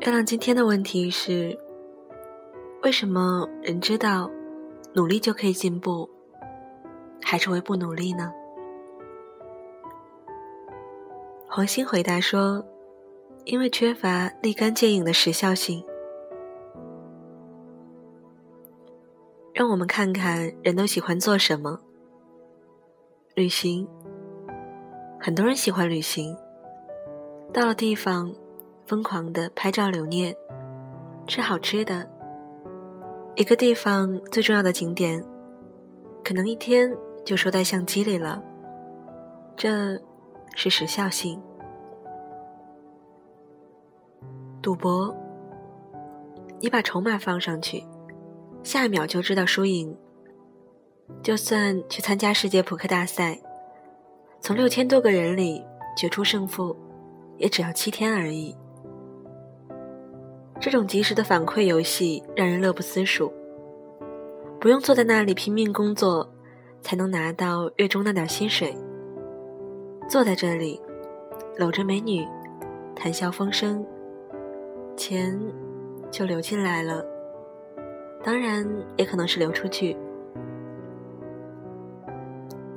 月亮今天的问题是：为什么人知道努力就可以进步，还是会不努力呢？黄鑫回答说：“因为缺乏立竿见影的时效性。”让我们看看人都喜欢做什么。旅行，很多人喜欢旅行。到了地方，疯狂的拍照留念，吃好吃的。一个地方最重要的景点，可能一天就收在相机里了。这是时效性。赌博，你把筹码放上去。下一秒就知道输赢。就算去参加世界扑克大赛，从六千多个人里决出胜负，也只要七天而已。这种及时的反馈游戏让人乐不思蜀，不用坐在那里拼命工作才能拿到月中那点薪水，坐在这里，搂着美女，谈笑风生，钱就流进来了。当然，也可能是流出去。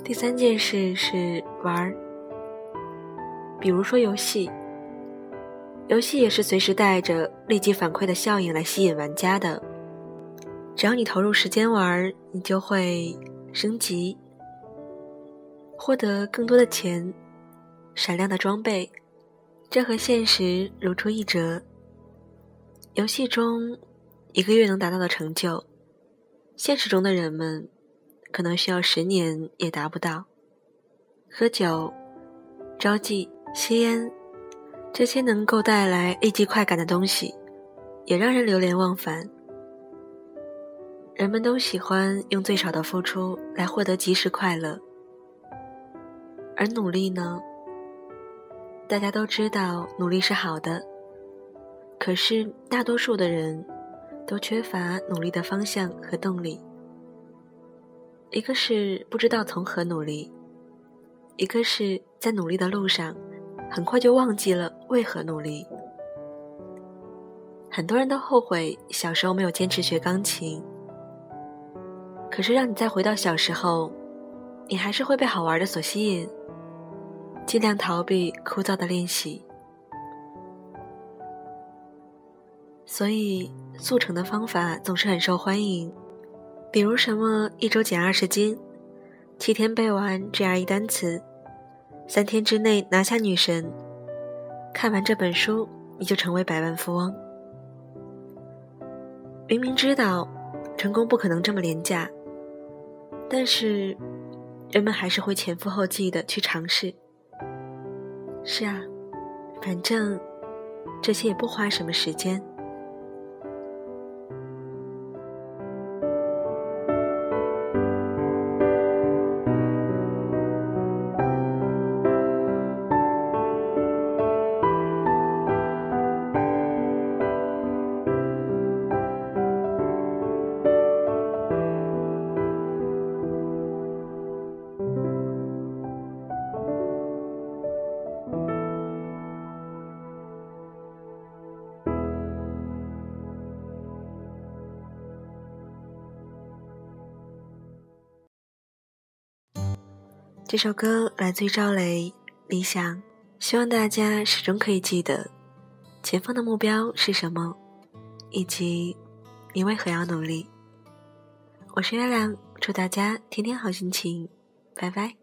第三件事是玩儿，比如说游戏，游戏也是随时带着立即反馈的效应来吸引玩家的。只要你投入时间玩，你就会升级，获得更多的钱、闪亮的装备，这和现实如出一辙。游戏中。一个月能达到的成就，现实中的人们可能需要十年也达不到。喝酒、招妓、吸烟，这些能够带来立即快感的东西，也让人流连忘返。人们都喜欢用最少的付出来获得及时快乐，而努力呢？大家都知道努力是好的，可是大多数的人。都缺乏努力的方向和动力。一个是不知道从何努力，一个是在努力的路上，很快就忘记了为何努力。很多人都后悔小时候没有坚持学钢琴，可是让你再回到小时候，你还是会被好玩的所吸引，尽量逃避枯燥的练习。所以，速成的方法总是很受欢迎，比如什么一周减二十斤，七天背完 GRE 单词，三天之内拿下女神，看完这本书你就成为百万富翁。明明知道成功不可能这么廉价，但是人们还是会前赴后继的去尝试。是啊，反正这些也不花什么时间。这首歌来自于赵雷，《理想》，希望大家始终可以记得前方的目标是什么，以及你为何要努力。我是月亮，祝大家天天好心情，拜拜。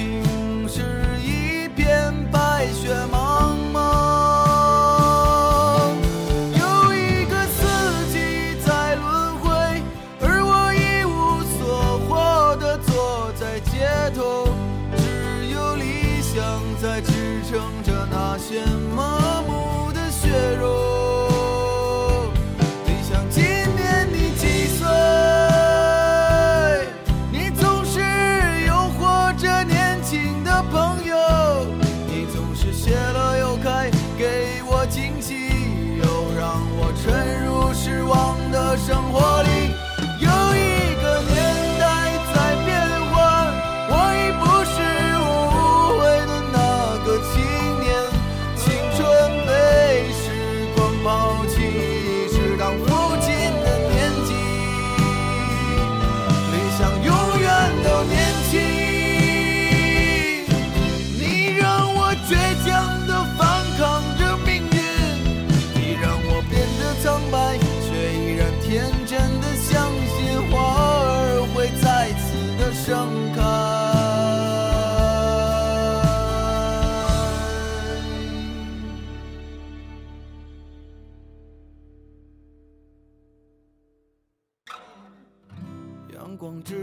生活里。